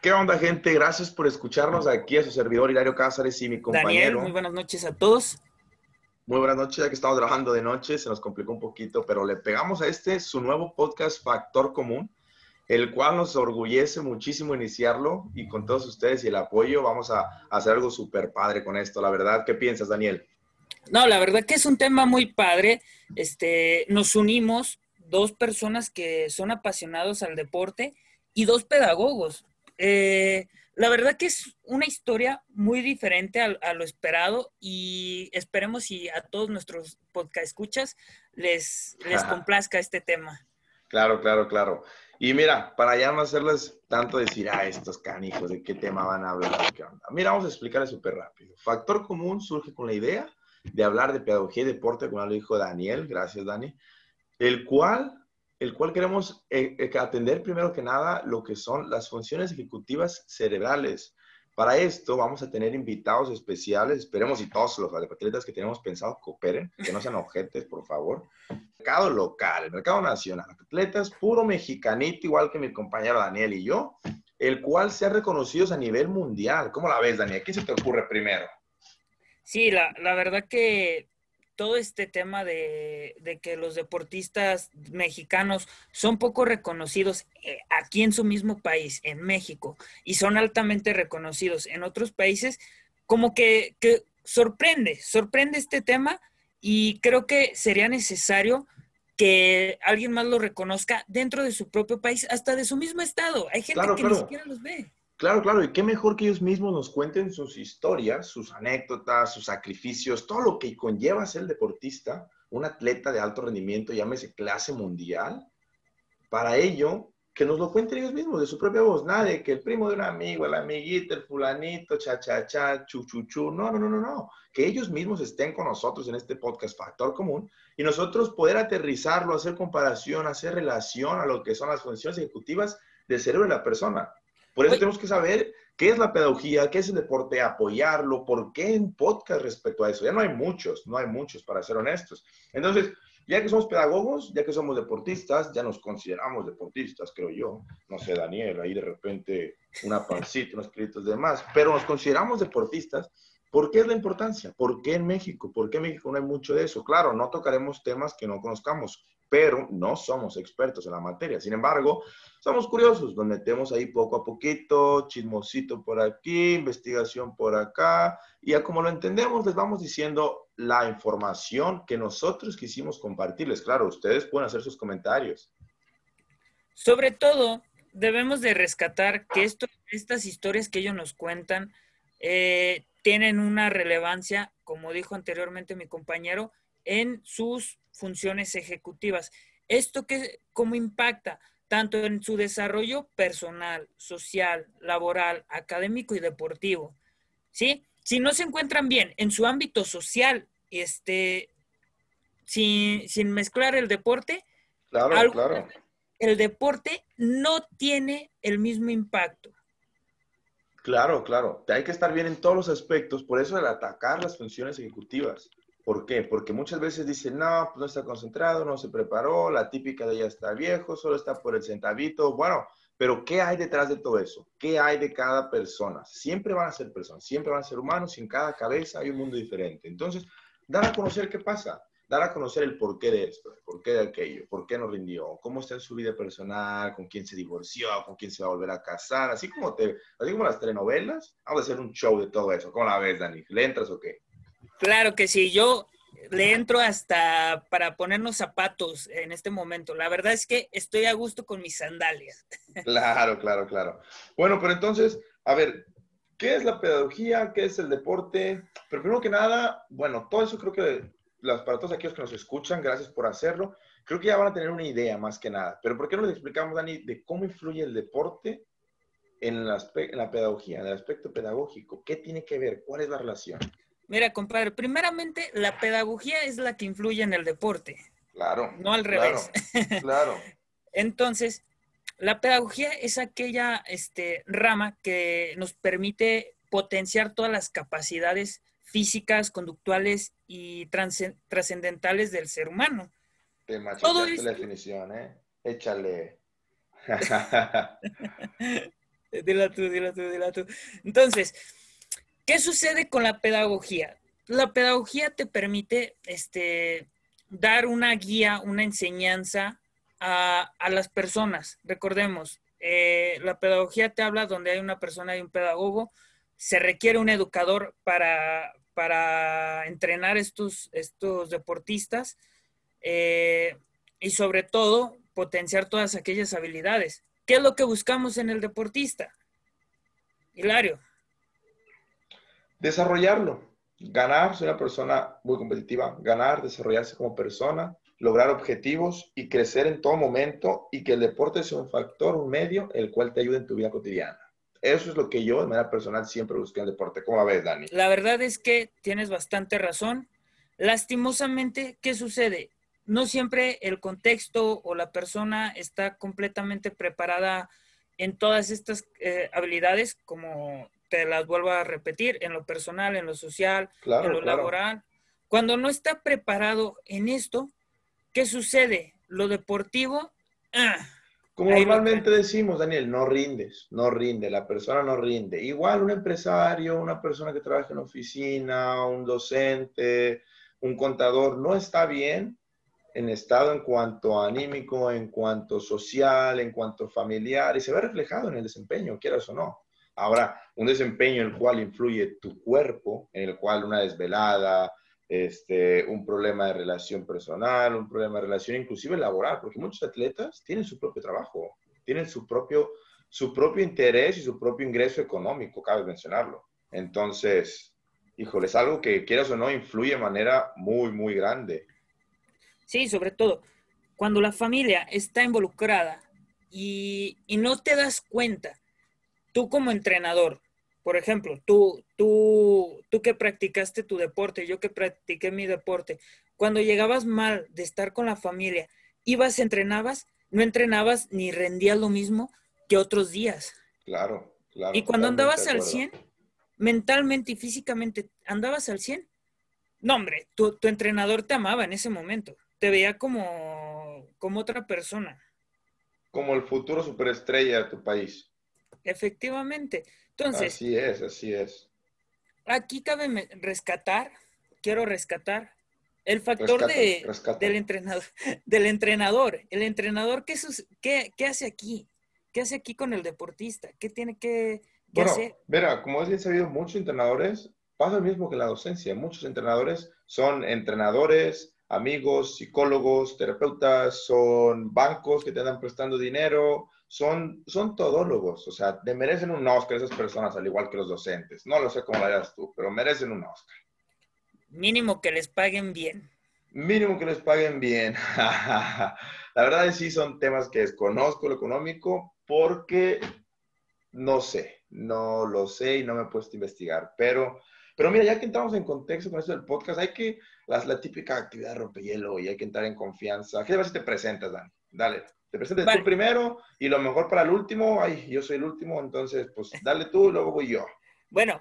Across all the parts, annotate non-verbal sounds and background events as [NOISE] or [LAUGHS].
¿Qué onda, gente? Gracias por escucharnos aquí a su servidor Hilario Cázares y mi compañero. Daniel, muy buenas noches a todos. Muy buenas noches, ya que estamos trabajando de noche, se nos complicó un poquito, pero le pegamos a este su nuevo podcast Factor Común, el cual nos orgullece muchísimo iniciarlo y con todos ustedes y el apoyo vamos a, a hacer algo súper padre con esto, la verdad. ¿Qué piensas, Daniel? No, la verdad que es un tema muy padre. Este, nos unimos dos personas que son apasionados al deporte y dos pedagogos. Eh, la verdad que es una historia muy diferente a, lo esperado y esperemos si a todos nuestros podcast escuchas les, les [LAUGHS] complazca este tema. Claro, claro, claro. Y mira, para ya no hacerles tanto decir, a estos canijos, ¿de qué tema van a hablar? Mira, vamos a explicarles súper rápido. Factor común surge con la idea de hablar de pedagogía y deporte, como lo dijo Daniel, gracias Dani, el cual, el cual queremos eh, eh, atender primero que nada lo que son las funciones ejecutivas cerebrales. Para esto vamos a tener invitados especiales, esperemos y todos los atletas que tenemos pensado cooperen, que no sean objetos, por favor. Mercado local, mercado nacional, atletas puro mexicanito, igual que mi compañero Daniel y yo, el cual se ha reconocido a nivel mundial. ¿Cómo la ves, Daniel? ¿Qué se te ocurre primero? Sí, la, la verdad que todo este tema de, de, que los deportistas mexicanos son poco reconocidos eh, aquí en su mismo país, en México, y son altamente reconocidos en otros países, como que, que sorprende, sorprende este tema y creo que sería necesario que alguien más lo reconozca dentro de su propio país, hasta de su mismo estado. Hay gente que ni siquiera los ve. Claro, claro, y qué mejor que ellos mismos nos cuenten sus historias, sus anécdotas, sus sacrificios, todo lo que conlleva ser deportista, un atleta de alto rendimiento, llámese clase mundial. Para ello, que nos lo cuenten ellos mismos, de su propia voz, nada de que el primo de un amigo, el amiguito, el fulanito, cha, cha, cha, chu, chu, chu. No, no, no, no, no. Que ellos mismos estén con nosotros en este podcast Factor Común y nosotros poder aterrizarlo, hacer comparación, hacer relación a lo que son las funciones ejecutivas del cerebro de la persona por eso tenemos que saber qué es la pedagogía, qué es el deporte, apoyarlo, por qué en podcast respecto a eso. Ya no hay muchos, no hay muchos, para ser honestos. Entonces, ya que somos pedagogos, ya que somos deportistas, ya nos consideramos deportistas, creo yo. No sé, Daniel, ahí de repente una pancita, unos créditos de más, pero nos consideramos deportistas. ¿Por qué es la importancia? ¿Por qué en México? ¿Por qué en México no hay mucho de eso? Claro, no tocaremos temas que no conozcamos, pero no somos expertos en la materia. Sin embargo, somos curiosos, nos metemos ahí poco a poquito, chismosito por aquí, investigación por acá, y ya como lo entendemos, les vamos diciendo la información que nosotros quisimos compartirles. Claro, ustedes pueden hacer sus comentarios. Sobre todo, debemos de rescatar que esto, estas historias que ellos nos cuentan eh, tienen una relevancia, como dijo anteriormente mi compañero, en sus funciones ejecutivas. ¿Esto qué, cómo impacta? Tanto en su desarrollo personal, social, laboral, académico y deportivo. ¿Sí? Si no se encuentran bien en su ámbito social, este, sin, sin mezclar el deporte, claro, claro. el deporte no tiene el mismo impacto. Claro, claro. Hay que estar bien en todos los aspectos, por eso el atacar las funciones ejecutivas. ¿Por qué? Porque muchas veces dicen, no, pues no está concentrado, no se preparó, la típica de ya está viejo, solo está por el centavito. Bueno, pero ¿qué hay detrás de todo eso? ¿Qué hay de cada persona? Siempre van a ser personas, siempre van a ser humanos y en cada cabeza hay un mundo diferente. Entonces, dar a conocer qué pasa, dar a conocer el porqué de esto, el porqué de aquello, por qué no rindió, cómo está en su vida personal, con quién se divorció, con quién se va a volver a casar, así como, te, así como las telenovelas, vamos a hacer un show de todo eso. ¿Cómo la ves, Dani? ¿Le entras o qué? Claro que sí, yo le entro hasta para ponernos zapatos en este momento. La verdad es que estoy a gusto con mis sandalias. [LAUGHS] Claro, claro, claro. Bueno, pero entonces, a ver, ¿qué es la pedagogía? ¿Qué es el deporte? Pero primero que nada, bueno, todo eso creo que para todos aquellos que nos escuchan, gracias por hacerlo. Creo que ya van a tener una idea más que nada. Pero ¿por qué no les explicamos, Dani, de cómo influye el deporte en, en la pedagogía, en el aspecto pedagógico? ¿Qué tiene que ver? ¿Cuál es la relación? Mira, compadre, primeramente la pedagogía es la que influye en el deporte. Claro. No al revés. [LAUGHS] Claro. Entonces, la pedagogía es aquella este, rama que nos permite potenciar todas las capacidades físicas, conductuales y trascendentales del ser humano. Te Todo la definición, ¿eh? Échale. [LAUGHS] Dila tú, dila tú, dila tú. Entonces, ¿qué sucede con la pedagogía? La pedagogía te permite este, dar una guía, una enseñanza a, las personas. Recordemos, eh, la pedagogía te habla donde hay una persona y un pedagogo. Se requiere un educador para, para entrenar estos, estos deportistas eh, y sobre todo potenciar todas aquellas habilidades. ¿Qué es lo que buscamos en el deportista? Hilario. Desarrollarlo, ganar, ser una persona muy competitiva, ganar, desarrollarse como persona, lograr objetivos y crecer en todo momento y que el deporte sea un factor, un medio, el cual te ayude en tu vida cotidiana. Eso es lo que yo de manera personal siempre busqué en el deporte. ¿Cómo ves, Dani? La verdad es que tienes bastante razón. Lastimosamente, ¿qué sucede? No siempre el contexto o la persona está completamente preparada en todas estas eh, habilidades, como te las vuelvo a repetir, en lo personal, en lo social, en lo laboral. Cuando no está preparado en esto, ¿qué sucede? Lo deportivo... Ah, como normalmente decimos, Daniel, no rindes, no rinde, la persona no rinde. Igual un empresario, una persona que trabaja en oficina, un docente, un contador, no está bien en estado en cuanto anímico, en cuanto social, en cuanto familiar, y se ve reflejado en el desempeño, quieras o no. Ahora, un desempeño en el cual influye tu cuerpo, en el cual una desvelada, este, un problema de relación personal, un problema de relación inclusive laboral, porque muchos atletas tienen su propio trabajo, tienen su propio, su propio interés y su propio ingreso económico, cabe mencionarlo. Entonces, híjole, es algo que quieras o no influye de manera muy, muy grande. Sí, sobre todo, cuando la familia está involucrada y, y no te das cuenta, tú como entrenador, por ejemplo, tú, tú, tú que practicaste tu deporte, yo que practiqué mi deporte, cuando llegabas mal de estar con la familia, ibas, entrenabas, no entrenabas ni rendías lo mismo que otros días. Claro, claro. Y cuando andabas al 100, mentalmente y físicamente, andabas al 100. No, hombre, tu, tu entrenador te amaba en ese momento, te veía como, como otra persona. Como el futuro superestrella de tu país. Efectivamente. Entonces. Así es, así es. Aquí cabe rescatar, quiero rescatar el factor de, del, entrenador, [LAUGHS] del entrenador. El entrenador, ¿qué, qué, ¿qué, hace aquí? ¿Qué hace aquí con el deportista? ¿Qué tiene que, bueno, hacer? Mira, como es bien sabido, muchos entrenadores pasa lo mismo que la docencia. Muchos entrenadores son entrenadores, amigos, psicólogos, terapeutas, son bancos que te dan prestando dinero, son, son todólogos, o sea, te merecen un Oscar esas personas, al igual que los docentes. No lo sé cómo lo hagas tú, pero merecen un Oscar. Mínimo que les paguen bien. Mínimo que les paguen bien. [LAUGHS] La verdad es que sí son temas que desconozco lo económico porque no sé, no lo sé y no me he puesto a investigar, pero... Pero mira, ya que entramos en contexto con esto del podcast, hay que, la, la típica actividad rompehielo y hay que entrar en confianza. ¿Qué si te presentas, Dani? Dale. Te presentes tú primero y lo mejor para el último. Ay, yo soy el último, entonces pues dale tú, luego voy yo. Bueno,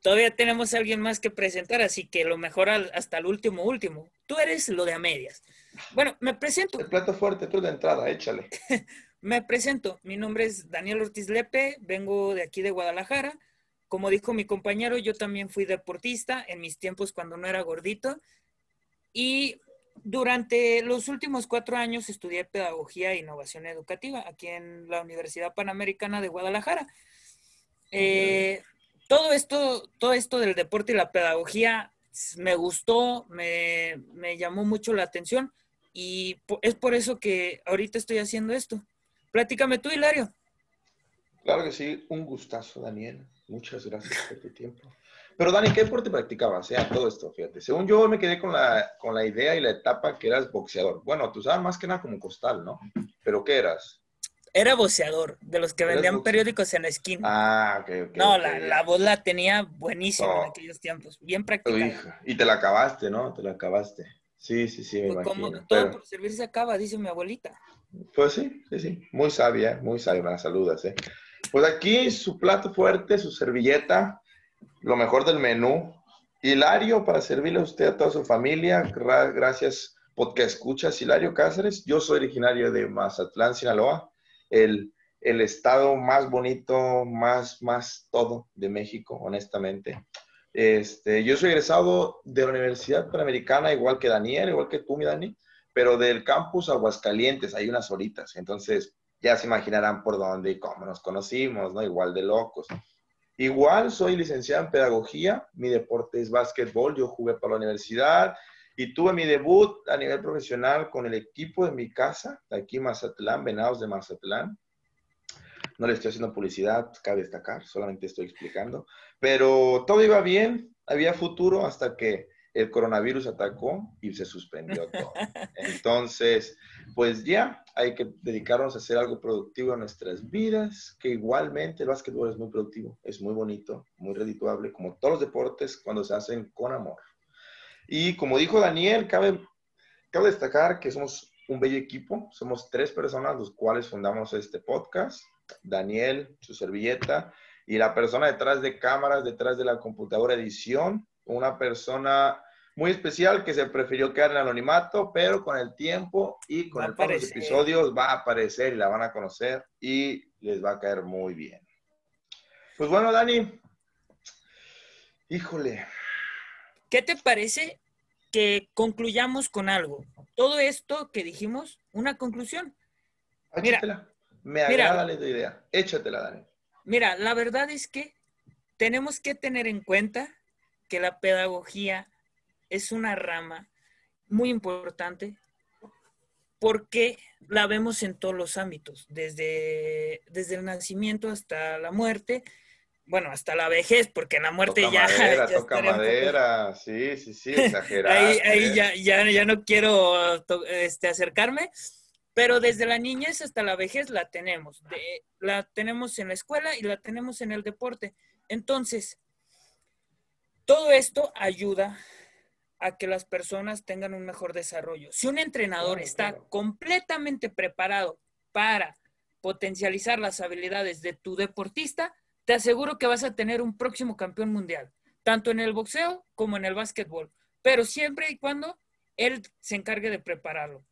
todavía tenemos a alguien más que presentar, así que lo mejor hasta el último, último. Tú eres lo de a medias. Bueno, me presento. El plato fuerte, tú de entrada, échale. [LAUGHS] me presento. Mi nombre es Daniel Ortiz Lepe, vengo de aquí de Guadalajara. Como dijo mi compañero, yo también fui deportista en mis tiempos cuando no era gordito. Y durante los últimos cuatro años estudié Pedagogía e Innovación Educativa aquí en la Universidad Panamericana de Guadalajara. Eh, todo, esto, todo esto del deporte y la pedagogía me gustó, me, llamó mucho la atención y es por eso que ahorita estoy haciendo esto. Platícame tú, Hilario. Claro que sí, un gustazo, Daniel. Muchas gracias por tu tiempo. Pero Dani, ¿qué deporte practicabas? Sea, todo esto, fíjate. Según yo me quedé con la, con la idea y la etapa que eras boxeador. Bueno, tú sabes más que nada como costal, ¿no? ¿Pero qué eras? Era boxeador, de los que vendían periódicos en la esquina. Ah, ok, ok. No, La, la, voz la tenía buenísima en aquellos tiempos, bien practicada. y te la acabaste, ¿no? Te la acabaste. Sí, sí, sí, me pues imagino. todo por servir se acaba, dice mi abuelita. Pues sí, sí, sí. Muy sabia, muy sabia, me saludas, ¿eh? Pues aquí su plato fuerte, su servilleta, lo mejor del menú. Hilario, para servirle a usted, a toda su familia, gracias porque escuchas Hilario Cáceres. Yo soy originario de Mazatlán, Sinaloa, el el estado más bonito, más, más todo de México, honestamente. Este, yo soy egresado de la Universidad Panamericana, igual que Daniel, igual que tú, mi Dani, pero del campus Aguascalientes, hay unas horitas. Entonces, ya se imaginarán por dónde y cómo nos conocimos, ¿no? Igual de locos. Igual soy licenciado en pedagogía, mi deporte es básquetbol, yo jugué para la universidad y tuve mi debut a nivel profesional con el equipo de mi casa, de aquí Mazatlán, Venados de Mazatlán. No le estoy haciendo publicidad, cabe destacar, solamente estoy explicando. Pero todo iba bien, había futuro hasta que el coronavirus atacó y se suspendió todo. Entonces, pues ya hay que dedicarnos a hacer algo productivo en nuestras vidas, que igualmente el básquetbol es muy productivo, es muy bonito, muy redituable, como todos los deportes cuando se hacen con amor. Y como dijo Daniel, cabe, cabe destacar que somos un bello equipo, somos tres personas los cuales fundamos este podcast. Daniel, su servilleta, y la persona detrás de cámaras, detrás de la computadora edición, una persona muy especial que se prefirió quedar en anonimato, pero con el tiempo y con el paso de los episodios va a aparecer y la van a conocer y les va a caer muy bien. Pues bueno, Dani, híjole. ¿Qué te parece que concluyamos con algo? Todo esto que dijimos, una conclusión. Échatela. Me agrada la idea. Échatela, Dani. Mira, la verdad es que tenemos que tener en cuenta que la pedagogía es una rama muy importante porque la vemos en todos los ámbitos, desde, desde el nacimiento hasta la muerte, bueno, hasta la vejez, porque la muerte toca ya... Madera, [LAUGHS] toca madera, sí, sí, sí, exagerado. [LAUGHS] ahí, ahí ya, ya, ya, no quiero este, acercarme, pero desde la niñez hasta la vejez la tenemos. De, la tenemos en la escuela y la tenemos en el deporte. Entonces, todo esto ayuda a que las personas tengan un mejor desarrollo. Si un entrenador está completamente preparado para potencializar las habilidades de tu deportista, te aseguro que vas a tener un próximo campeón mundial, tanto en el boxeo como en el básquetbol, pero siempre y cuando él se encargue de prepararlo.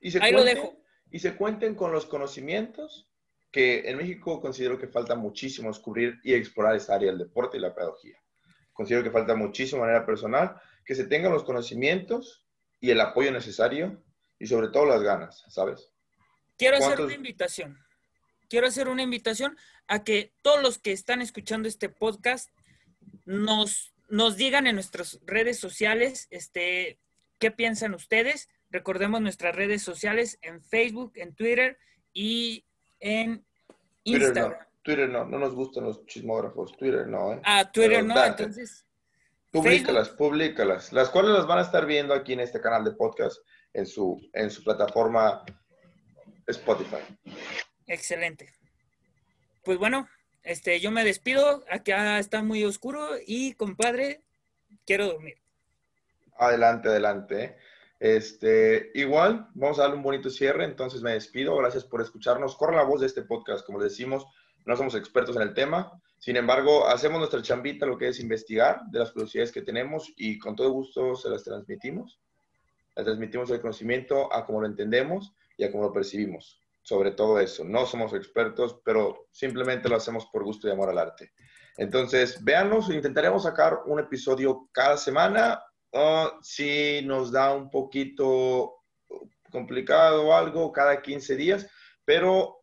Y se Ahí lo dejo. Y se cuenten con los conocimientos que en México considero que falta muchísimo descubrir y explorar esa área del deporte y la pedagogía. Considero que falta muchísimo de manera personal que se tengan los conocimientos y el apoyo necesario y sobre todo las ganas, ¿sabes? Quiero hacer una invitación. Quiero hacer una invitación a que todos los que están escuchando este podcast nos, nos digan en nuestras redes sociales este, qué piensan ustedes. Recordemos nuestras redes sociales en Facebook, en Twitter y en Instagram. No, Twitter no, no nos gustan los chismógrafos. Twitter no, ¿eh? Ah, Twitter no, entonces Publícalas, publícalas. Las cuales las van a estar viendo aquí en este canal de podcast en su, en su plataforma Spotify. Excelente. Pues bueno, este, yo me despido. Acá está muy oscuro y, compadre, quiero dormir. Adelante, adelante. Este, igual, vamos a darle un bonito cierre, entonces me despido. Gracias por escucharnos. Corre la voz de este podcast, como decimos, no somos expertos en el tema, sin embargo, hacemos nuestra chambita, lo que es investigar de las curiosidades que tenemos y con todo gusto se las transmitimos. Las transmitimos el conocimiento a cómo lo entendemos y a cómo lo percibimos. Sobre todo eso. No somos expertos, pero simplemente lo hacemos por gusto y amor al arte. Entonces, véanos, intentaremos sacar un episodio cada semana. si nos da un poquito complicado o algo, cada 15 días, pero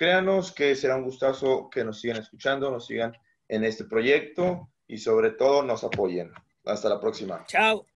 Créanos que será un gustazo que nos sigan escuchando, nos sigan en este proyecto y sobre todo nos apoyen. Hasta la próxima. Chao.